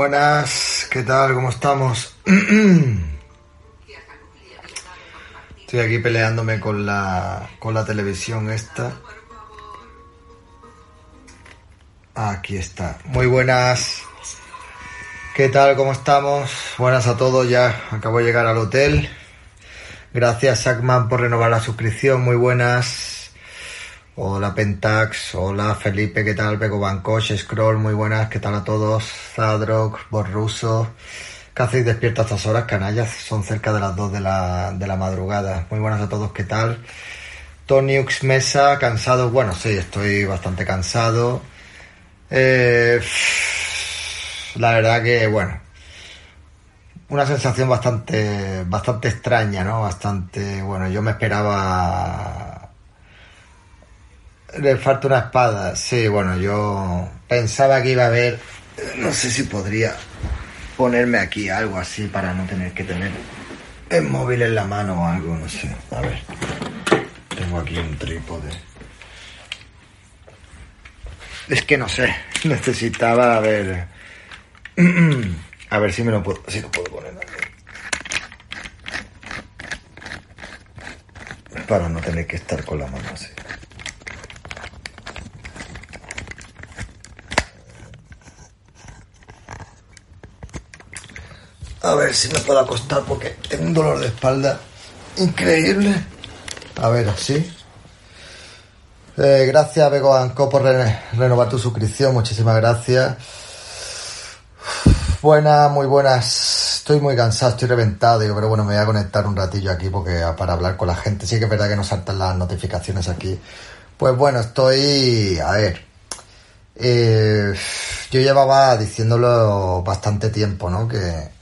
Buenas, ¿qué tal? ¿Cómo estamos? Estoy aquí peleándome con la, con la televisión esta. Aquí está. Muy buenas. ¿Qué tal? ¿Cómo estamos? Buenas a todos. Ya acabo de llegar al hotel. Gracias, Sackman, por renovar la suscripción. Muy buenas. Hola, Pentax. Hola, Felipe. ¿Qué tal? Pego Bancoch, Scroll. Muy buenas. ¿Qué tal a todos? Zadrock, Borruso. ¿Qué hacéis despierta a estas horas, canallas? Son cerca de las 2 de la, de la madrugada. Muy buenas a todos. ¿Qué tal? Toniux Mesa, cansado. Bueno, sí, estoy bastante cansado. Eh, la verdad que, bueno, una sensación bastante, bastante extraña, ¿no? Bastante, bueno, yo me esperaba... Le falta una espada, sí, bueno, yo pensaba que iba a haber, no sé si podría ponerme aquí algo así para no tener que tener el móvil en la mano o algo, no sé, a ver, tengo aquí un trípode. Es que no sé, necesitaba a ver, a ver si me lo puedo, si lo puedo poner aquí. Para no tener que estar con la mano así. A ver si me puedo acostar porque tengo un dolor de espalda increíble. A ver, así. Eh, gracias, Bego Anco, por re- renovar tu suscripción. Muchísimas gracias. Buenas, muy buenas. Estoy muy cansado, estoy reventado, pero bueno, me voy a conectar un ratillo aquí porque para hablar con la gente. Sí que es verdad que no saltan las notificaciones aquí. Pues bueno, estoy. A ver. eh, yo llevaba diciéndolo bastante tiempo, ¿no? Que,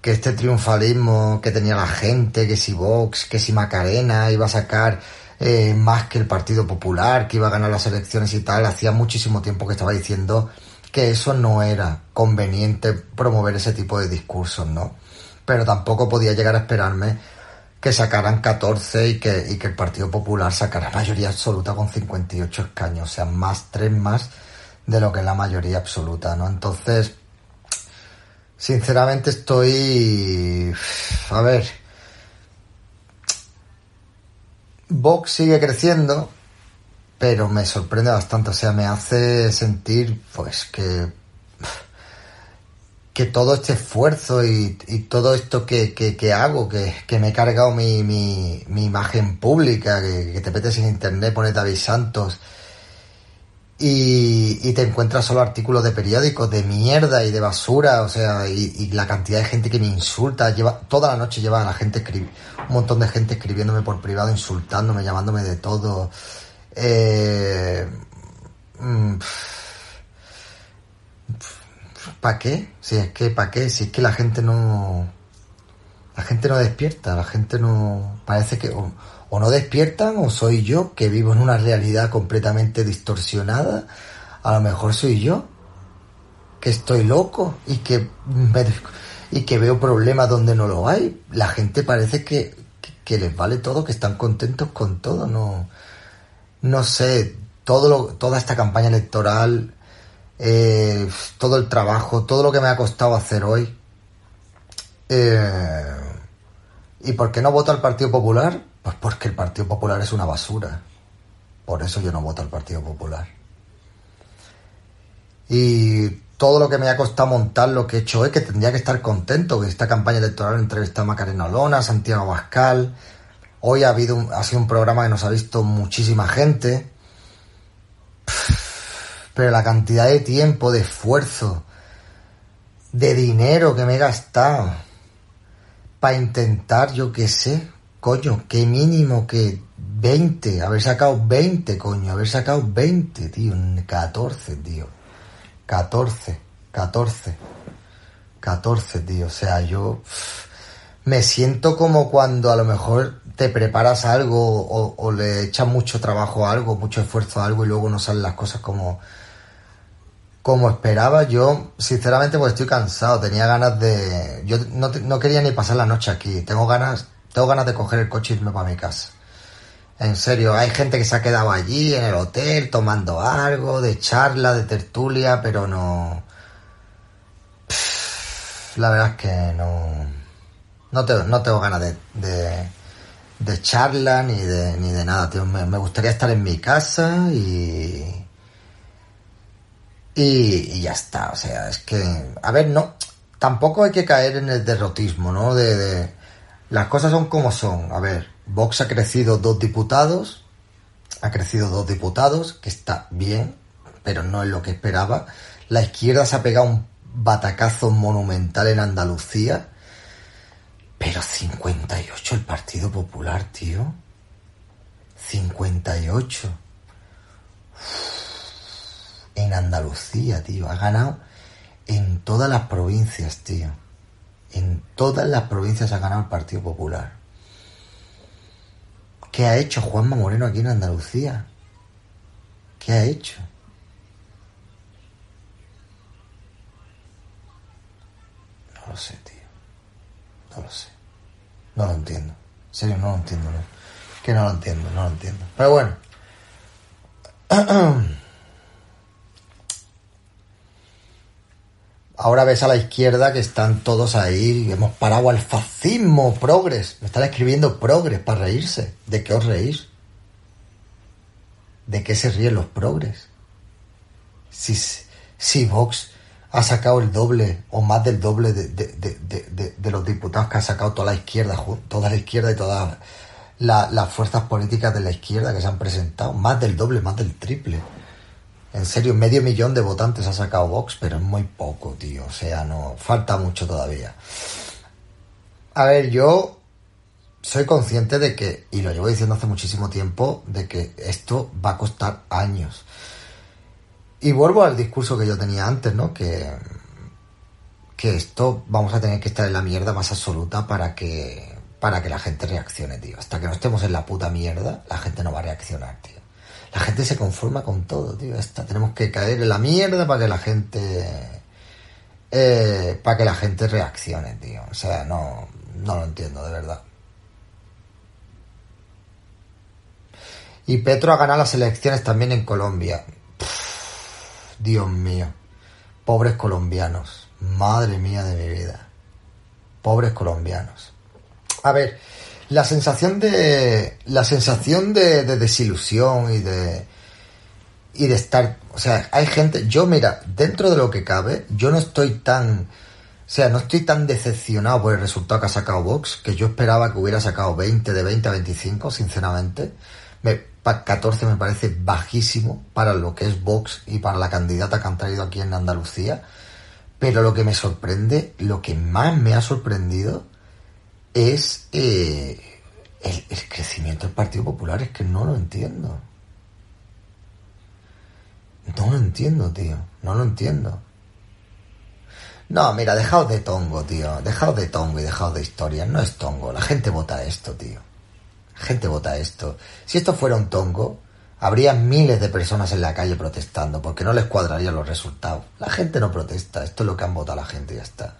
que este triunfalismo que tenía la gente, que si Vox, que si Macarena iba a sacar eh, más que el Partido Popular, que iba a ganar las elecciones y tal, hacía muchísimo tiempo que estaba diciendo que eso no era conveniente promover ese tipo de discursos, ¿no? Pero tampoco podía llegar a esperarme que sacaran 14 y que, y que el Partido Popular sacara mayoría absoluta con 58 escaños, o sea, más, tres más de lo que es la mayoría absoluta, ¿no? Entonces, Sinceramente estoy... A ver. Vox sigue creciendo, pero me sorprende bastante. O sea, me hace sentir pues que... Que todo este esfuerzo y, todo esto que, que, hago, que, que me he cargado mi, mi, mi imagen pública, que, que te metes en internet, pones David Santos, y, te encuentras solo artículos de periódicos de mierda y de basura, o sea, y, la cantidad de gente que me insulta, lleva toda la noche lleva a la gente un montón de gente escribiéndome por privado, insultándome, llamándome de todo. Eh, mm, ¿Para qué? Si es que, ¿para qué? Si es que la gente no... La gente no despierta, la gente no... Parece que o no despiertan o soy yo que vivo en una realidad completamente distorsionada. A lo mejor soy yo que estoy loco y que que veo problemas donde no lo hay. La gente parece que, que, les vale todo, que están contentos con todo. No, no sé, todo lo, toda esta campaña electoral, eh, todo el trabajo, todo lo que me ha costado hacer hoy. Eh, ¿Y por qué no voto al Partido Popular? Pues porque el Partido Popular es una basura. Por eso yo no voto al Partido Popular. Y todo lo que me ha costado montar lo que he hecho es que tendría que estar contento que esta campaña electoral entrevistado a Macarena Olona, Santiago Bascal. Hoy ha habido ha sido un programa que nos ha visto muchísima gente. Pero la cantidad de tiempo, de esfuerzo, de dinero que me he gastado para intentar, yo qué sé, Coño, qué mínimo que 20, haber sacado 20, coño, haber sacado 20, tío, 14, tío. 14, 14, 14, tío. O sea, yo me siento como cuando a lo mejor te preparas algo o, le echas mucho trabajo a algo, mucho esfuerzo a algo y luego no salen las cosas como, como esperaba. Yo, sinceramente, pues estoy cansado. Tenía ganas de. Yo no, no quería ni pasar la noche aquí. Tengo ganas tengo ganas de coger el coche y irme para mi casa. En serio, hay gente que se ha quedado allí en el hotel tomando algo, de charla, de tertulia, pero no... la verdad es que no... No, no tengo ganas de, de, charla ni de, ni de nada, tío. Me, gustaría estar en mi casa y... Y, ya está, o sea, es que... A ver, no... Tampoco hay que caer en el derrotismo, ¿no? de las cosas son como son. A ver, Vox ha crecido dos diputados, ha crecido dos diputados, que está bien, pero no es lo que esperaba. La izquierda se ha pegado un batacazo monumental en Andalucía, pero 58 el Partido Popular, tío. 58. En Andalucía, tío. Ha ganado en todas las provincias, tío. En todas las provincias ha ganado el Partido Popular. ¿Qué ha hecho Juanma Moreno aquí en Andalucía? ¿Qué ha hecho? No lo sé, tío. No lo sé. No lo entiendo. En serio, no lo entiendo. ¿no? Que no lo entiendo, no lo entiendo. Pero bueno. Ahora ves a la izquierda que están todos ahí, hemos parado al fascismo, progres. Me están escribiendo progres para reírse. ¿De qué os reís? ¿De qué se ríen los progres? Si, si Vox ha sacado el doble o más del doble de, de, los diputados que ha sacado toda la izquierda, toda la izquierda y todas las fuerzas políticas de la izquierda que se han presentado, más del doble, más del triple. En serio, medio millón de votantes ha sacado Vox, pero es muy poco, tío. O sea, no, falta mucho todavía. A ver, yo soy consciente de que, y lo llevo diciendo hace muchísimo tiempo, de que esto va a costar años. Y vuelvo al discurso que yo tenía antes, ¿no? Que, que esto vamos a tener que estar en la mierda más absoluta para que, para que la gente reaccione, tío. Hasta que no estemos en la puta mierda, la gente no va a reaccionar, tío. La gente se conforma con todo, tío. tenemos que caer en la mierda para que la gente. Eh, para que la gente reaccione, tío. O sea, no, no lo entiendo, de verdad. Y Petro ha ganado las elecciones también en Colombia. Dios mío. Pobres colombianos. Madre mía de mi vida. Pobres colombianos. A ver, la sensación de la sensación de, desilusión y de y de estar o sea hay gente yo mira dentro de lo que cabe yo no estoy tan o sea no estoy tan decepcionado por el resultado que ha sacado Vox que yo esperaba que hubiera sacado 20 de 20 a 25 sinceramente Me, pa- 14 me parece bajísimo para lo que es Vox y para la candidata que han traído aquí en Andalucía. Pero lo que me sorprende, lo que más me ha sorprendido es eh, el, crecimiento del Partido Popular. Es que no lo entiendo. No lo entiendo, tío. No lo entiendo. No, mira, dejaos de tongo, tío. Dejaos de tongo y dejaos de historias. No es tongo. La gente vota esto, tío. La gente vota esto. Si esto fuera un tongo, habría miles de personas en la calle protestando porque no les cuadrarían los resultados. La gente no protesta. Esto es lo que han votado la gente y ya está.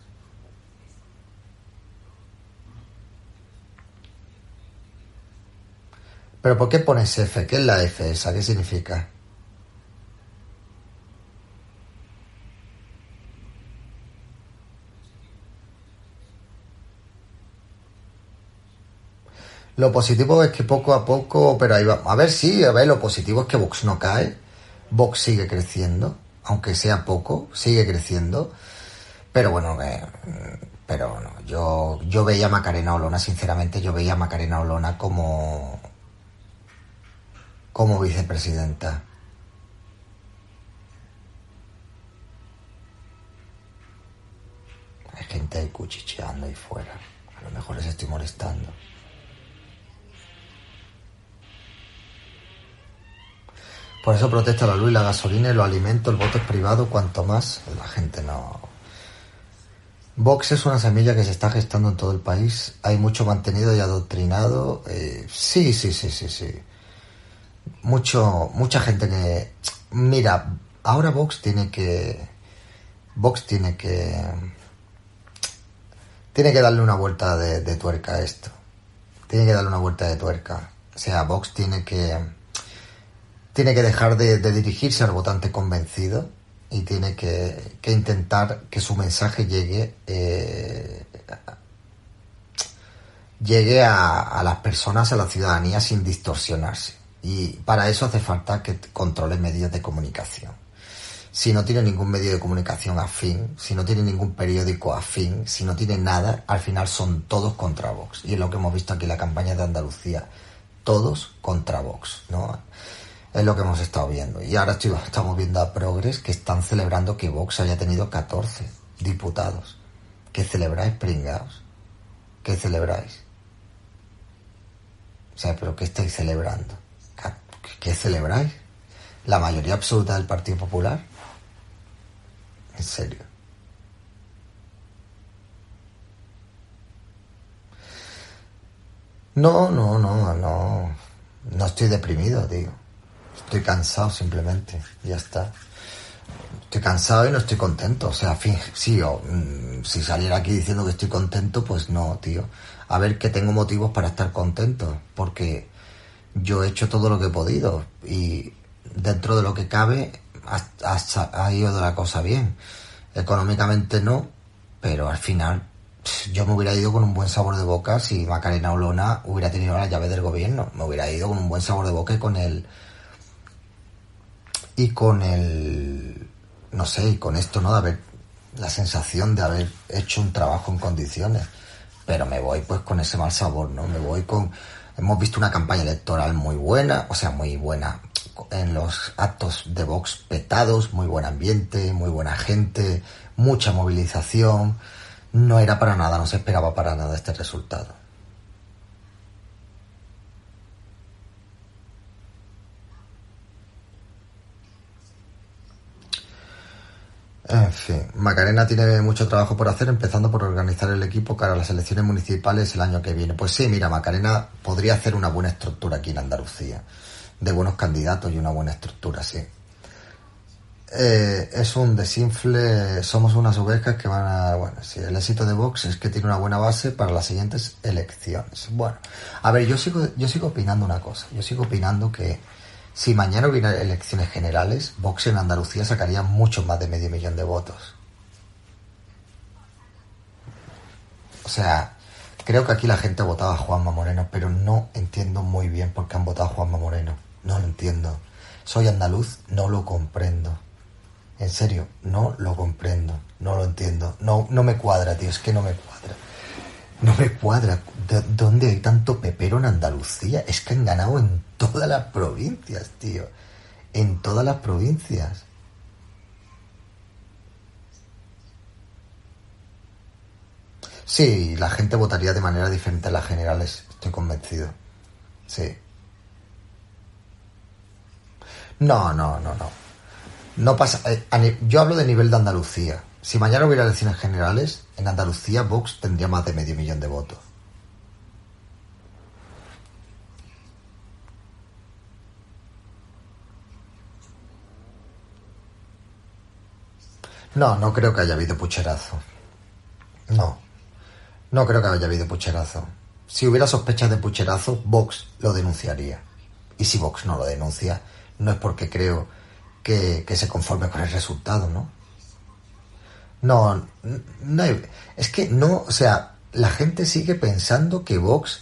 ¿Pero por qué pones F? ¿Qué es la F esa? ¿Qué significa? Lo positivo es que poco a poco, pero ahí va. A ver, sí, a ver, lo positivo es que Vox no cae. Vox sigue creciendo, aunque sea poco, sigue creciendo. Pero bueno, eh, pero no, yo, yo veía a Macarena Olona, sinceramente, yo veía a Macarena Olona como, como vicepresidenta. Hay gente ahí cuchicheando ahí fuera. A lo mejor les estoy molestando. Por eso protesta la luz y la gasolina y los alimentos, el voto es privado, cuanto más la gente no... Vox es una semilla que se está gestando en todo el país. Hay mucho mantenido y adoctrinado. Eh, sí, sí, sí, sí, sí. Mucho, mucha gente que... Mira, ahora Vox tiene que... Vox tiene que... Tiene que darle una vuelta de, tuerca a esto. Tiene que darle una vuelta de tuerca. O sea, Vox tiene que tiene que dejar de, dirigirse al votante convencido y tiene que, que intentar que su mensaje llegue eh, llegue a, a, las personas, a la ciudadanía sin distorsionarse. Y para eso hace falta que controle medios de comunicación. Si no tiene ningún medio de comunicación afín, si no tiene ningún periódico afín, si no tiene nada, al final son todos contra Vox. Y es lo que hemos visto aquí en la campaña de Andalucía. Todos contra Vox, ¿no? Es lo que hemos estado viendo. Y ahora estoy, estamos viendo a Progres que están celebrando que Vox haya tenido 14 diputados. ¿Qué celebráis, pringados? ¿Qué celebráis? O sea, ¿pero qué estáis celebrando? ¿Qué celebráis? ¿La mayoría absoluta del Partido Popular? ¿En serio? No, no, no, no. No estoy deprimido, tío. Estoy cansado simplemente, ya está. Estoy cansado y no estoy contento. O sea, sí, o, mm, si saliera aquí diciendo que estoy contento, pues no, tío. A ver que tengo motivos para estar contento, porque yo he hecho todo lo que he podido y dentro de lo que cabe ha, ha, ha ido la cosa bien. Económicamente no, pero al final yo me hubiera ido con un buen sabor de boca si Macarena Olona hubiera tenido la llave del gobierno. Me hubiera ido con un buen sabor de boca y con el y con el no sé y con esto no de haber la sensación de haber hecho un trabajo en condiciones pero me voy pues con ese mal sabor no me voy con hemos visto una campaña electoral muy buena o sea muy buena en los actos de Vox petados muy buen ambiente muy buena gente mucha movilización. No era para nada no se esperaba para nada este resultado En fin, Macarena tiene mucho trabajo por hacer, empezando por organizar el equipo para las elecciones municipales el año que viene. Pues sí, mira, Macarena podría hacer una buena estructura aquí en Andalucía, de buenos candidatos y una buena estructura, sí. Eh, es un desinfle, somos unas ovejas que van a... Bueno, sí, el éxito de Vox es que tiene una buena base para las siguientes elecciones. Bueno, a ver, yo sigo, yo sigo opinando una cosa, yo sigo opinando que si mañana hubiera elecciones generales, Vox en Andalucía sacaría mucho más de medio millón de votos. O sea, creo que aquí la gente ha votado a Juanma Moreno, pero no entiendo muy bien por qué han votado a Juanma Moreno. No lo entiendo. Soy andaluz, no lo comprendo. En serio, no lo comprendo. No lo entiendo. No, no me cuadra, tío, es que no me cuadra. No me cuadra. ¿De ¿Dónde hay tanto pepero en Andalucía? Es que han ganado en todas las provincias, tío. En todas las provincias. Sí, la gente votaría de manera diferente a las generales, estoy convencido. Sí. No, no, no, no. No pasa. eh, yo hablo de nivel de Andalucía. Si mañana hubiera elecciones generales, en Andalucía Vox tendría más de medio millón de votos. No, no creo que haya habido pucherazo. No. No creo que haya habido pucherazo. Si hubiera sospechas de pucherazo, Vox lo denunciaría. Y si Vox no lo denuncia, no es porque creo que, se conforme con el resultado, ¿no? No, no hay- es que no, o sea, la gente sigue pensando que Vox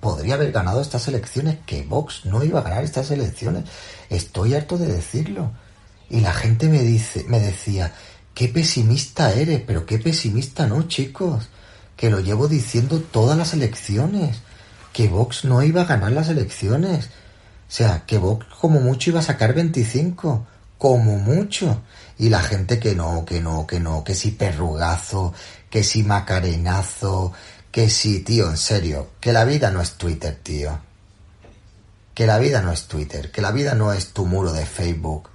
podría haber ganado estas elecciones, que Vox no iba a ganar estas elecciones. Estoy harto de decirlo. Y la gente me dice, me decía, qué pesimista eres, pero qué pesimista no, chicos. Que lo llevo diciendo todas las elecciones. Que Vox no iba a ganar las elecciones. O sea, que Vox como mucho iba a sacar 25. Como mucho. Y la gente que no, que no, que no, que si perrugazo, que si macarenazo, que si, tío, en serio, que la vida no es Twitter, tío. Que la vida no es Twitter, que la vida no es tu muro de Facebook,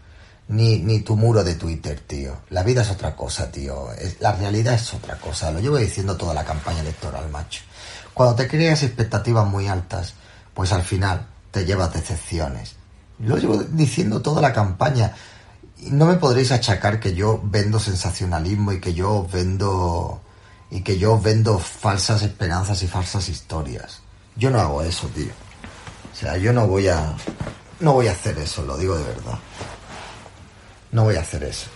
ni, ni tu muro de Twitter, tío. La vida es otra cosa, tío. La realidad es otra cosa. Lo llevo diciendo toda la campaña electoral, macho. Cuando te creas expectativas muy altas, pues al final te llevas decepciones. Lo llevo diciendo toda la campaña. No me podréis achacar que yo vendo sensacionalismo y que yo vendo y que yo vendo falsas esperanzas y falsas historias. Yo no hago eso, tío. O sea, yo no voy a no voy a hacer eso, lo digo de verdad. No voy a hacer eso.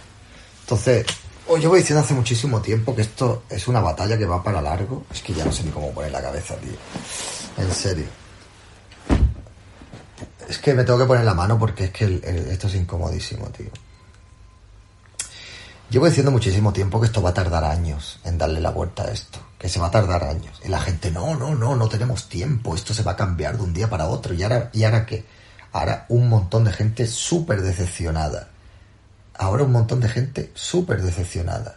Entonces, os llevo diciendo hace muchísimo tiempo que esto es una batalla que va para largo. Es que ya no sé ni cómo poner la cabeza, tío. En serio. Es que me tengo que poner la mano porque es que esto es incomodísimo, tío. Llevo diciendo muchísimo tiempo que esto va a tardar años en darle la vuelta a esto, que se va a tardar años. Y la gente, no, no, no, no tenemos tiempo, esto se va a cambiar de un día para otro. ¿Y ahora, ¿y ahora qué? Ahora un montón de gente súper decepcionada. Ahora un montón de gente súper decepcionada.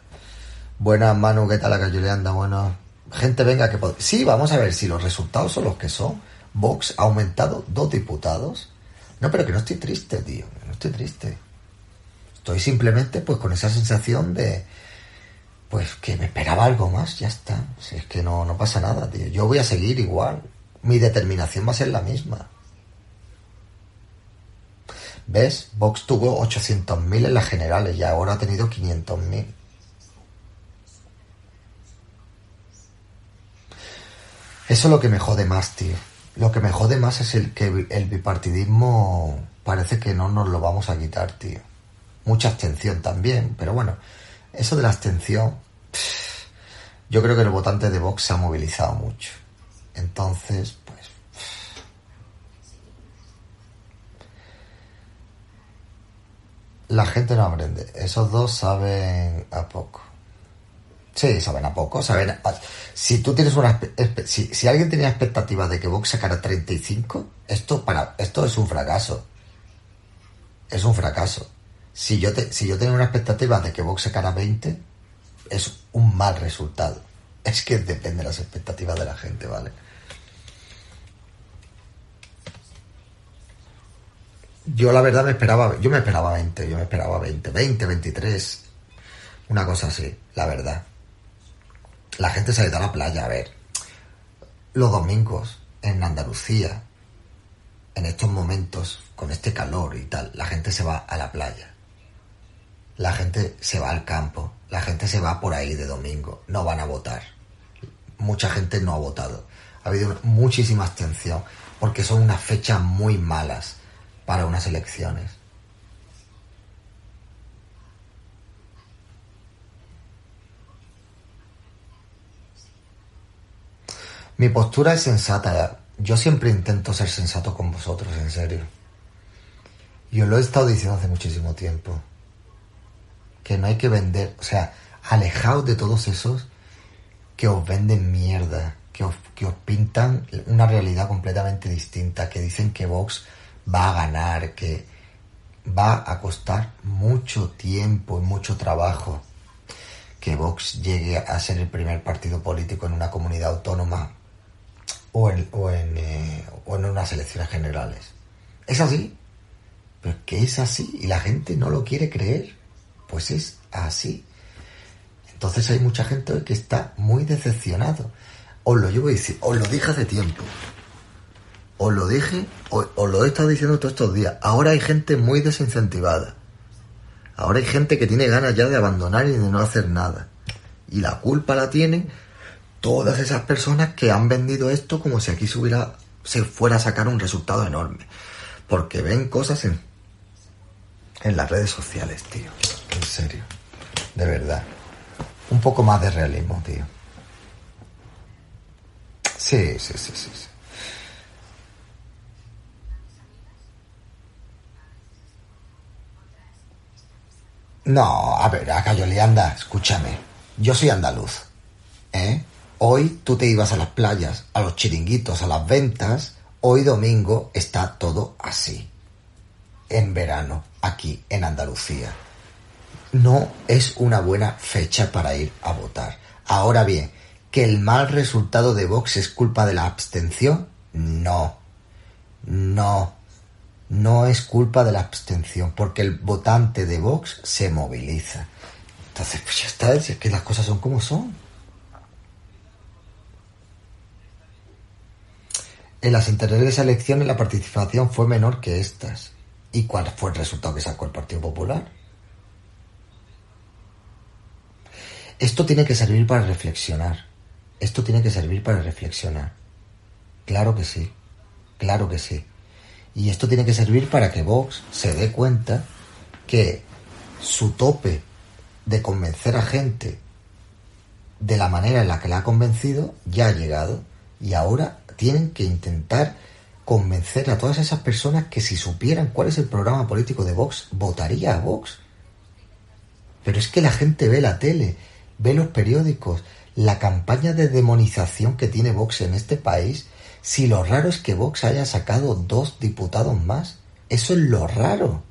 Buenas, Manu, ¿qué tal la calle le anda? Bueno, gente, venga, que Sí, vamos a ver si los resultados son los que son. Vox ha aumentado dos diputados. No, pero que no estoy triste, tío, no estoy triste. Estoy simplemente pues con esa sensación de pues que me esperaba algo más, ya está. Si es que no, no pasa nada, tío. Yo voy a seguir igual. Mi determinación va a ser la misma. ¿Ves? Vox tuvo 800.000 en las generales y ahora ha tenido 500.000. Eso es lo que me jode más, tío. Lo que me jode más es el que el bipartidismo parece que no nos lo vamos a quitar, tío. Mucha abstención también, pero bueno, eso de la abstención, yo creo que el votante de Vox se ha movilizado mucho. Entonces, pues... pff. La gente no aprende. Esos dos saben a poco. Sí, saben a poco, saben Si tú tienes una... Si, si alguien tenía expectativas de que Vox sacara 35, esto, para, esto es un fracaso. Es un fracaso. Si yo, te, si yo tenía una expectativa de que Vox sacara 20, es un mal resultado. Es que depende de las expectativas de la gente, ¿vale? Yo la verdad me esperaba, yo me esperaba 20, yo me esperaba 20, 20, 23, una cosa así, la verdad. La gente se ha ido a la playa a ver. Los domingos en Andalucía, en estos momentos, con este calor y tal, la gente se va a la playa. La gente se va al campo, la gente se va por ahí de domingo, no van a votar. Mucha gente no ha votado. Ha habido muchísima abstención porque son unas fechas muy malas para unas elecciones. Mi postura es sensata. Yo siempre intento ser sensato con vosotros, en serio. Yo lo he estado diciendo hace muchísimo tiempo. Que no hay que vender, o sea, alejaos de todos esos que os venden mierda, que os, que os pintan una realidad completamente distinta, que dicen que Vox va a ganar, que va a costar mucho tiempo y mucho trabajo que Vox llegue a ser el primer partido político en una comunidad autónoma o en, o en, eh, o en unas elecciones generales. Es así, pero que es así y la gente no lo quiere creer. Pues es así. Entonces hay mucha gente que está muy decepcionado. Os lo llevo a decir, os lo dije hace tiempo. Os lo dije, os, lo he estado diciendo todos estos días. Ahora hay gente muy desincentivada. Ahora hay gente que tiene ganas ya de abandonar y de no hacer nada. Y la culpa la tienen todas esas personas que han vendido esto como si aquí se, hubiera, se fuera a sacar un resultado enorme. Porque ven cosas en, en las redes sociales, tío. En serio. De verdad. Un poco más de realismo, tío. Sí, sí, sí. sí. No, a ver, acá anda, escúchame. Yo soy andaluz. ¿Eh? Hoy tú te ibas a las playas, a los chiringuitos, a las ventas. Hoy domingo está todo así. En verano, aquí en Andalucía. No es una buena fecha para ir a votar. Ahora bien, ¿que el mal resultado de Vox es culpa de la abstención? No. No. No es culpa de la abstención, porque el votante de Vox se moviliza. Entonces, pues ya está, es que las cosas son como son. En las anteriores elecciones la participación fue menor que estas. ¿Y cuál fue el resultado que sacó el Partido Popular? Esto tiene que servir para reflexionar. Esto tiene que servir para reflexionar. Claro que sí. Claro que sí. Y esto tiene que servir para que Vox se dé cuenta que su tope de convencer a gente de la manera en la que la ha convencido ya ha llegado y ahora tienen que intentar convencer a todas esas personas que si supieran cuál es el programa político de Vox, votaría a Vox. Pero es que la gente ve la tele, ve los periódicos, la campaña de demonización que tiene Vox en este país, si lo raro es que Vox haya sacado dos diputados más, eso es lo raro.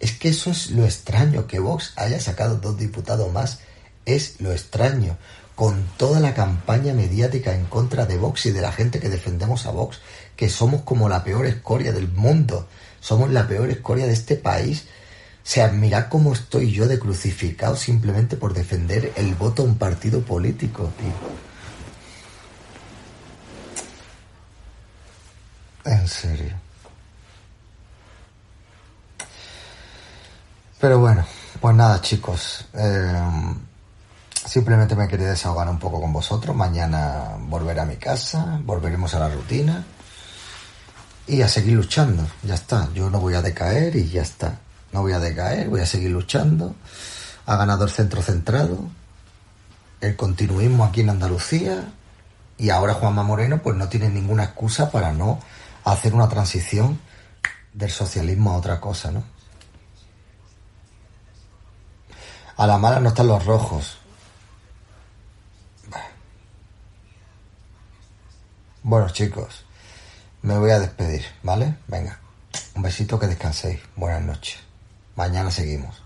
Es que eso es lo extraño, que Vox haya sacado dos diputados más, es lo extraño con toda la campaña mediática en contra de Vox y de la gente que defendemos a Vox, que somos como la peor escoria del mundo, somos la peor escoria de este país. O sea, mirad cómo estoy yo de crucificado simplemente por defender el voto a un partido político, tío. En serio. Pero bueno, pues nada, chicos. Eh, Simplemente me quería desahogar un poco con vosotros. Mañana volveré a mi casa, volveremos a la rutina y a seguir luchando. Ya está, yo no voy a decaer y ya está. No voy a decaer, voy a seguir luchando. Ha ganado el centro centrado, el continuismo aquí en Andalucía y ahora Juanma Moreno pues no tiene ninguna excusa para no hacer una transición del socialismo a otra cosa, ¿no? A la mala no están los rojos, Bueno, chicos, me voy a despedir, ¿vale? Venga, un besito que descanséis. Buenas noches. Mañana seguimos.